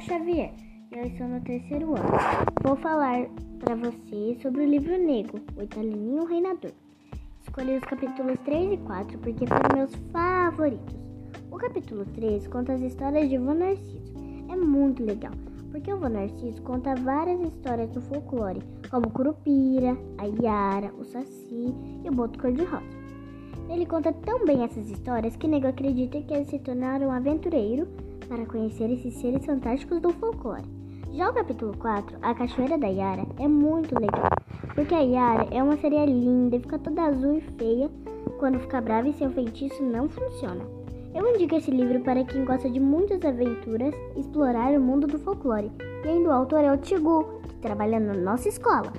Xavier e eu estou no terceiro ano. Vou falar para você sobre o livro Negro, o Italianinho Reinador. Escolhi os capítulos 3 e 4 porque foram meus favoritos. O capítulo 3 conta as histórias de Vô Narciso. É muito legal, porque o Vô Narciso conta várias histórias do folclore, como Curupira, a Yara, o Saci e o Boto Cor-de-Rosa. Ele conta tão bem essas histórias que Nego acredita que ele se tornará um aventureiro para conhecer esses seres fantásticos do folclore. Já o capítulo 4, A Cachoeira da Yara, é muito legal, porque a Yara é uma sereia linda e fica toda azul e feia quando fica brava e seu feitiço não funciona. Eu indico esse livro para quem gosta de muitas aventuras explorar o mundo do folclore. E ainda o autor é o Tigu, que trabalha na nossa escola.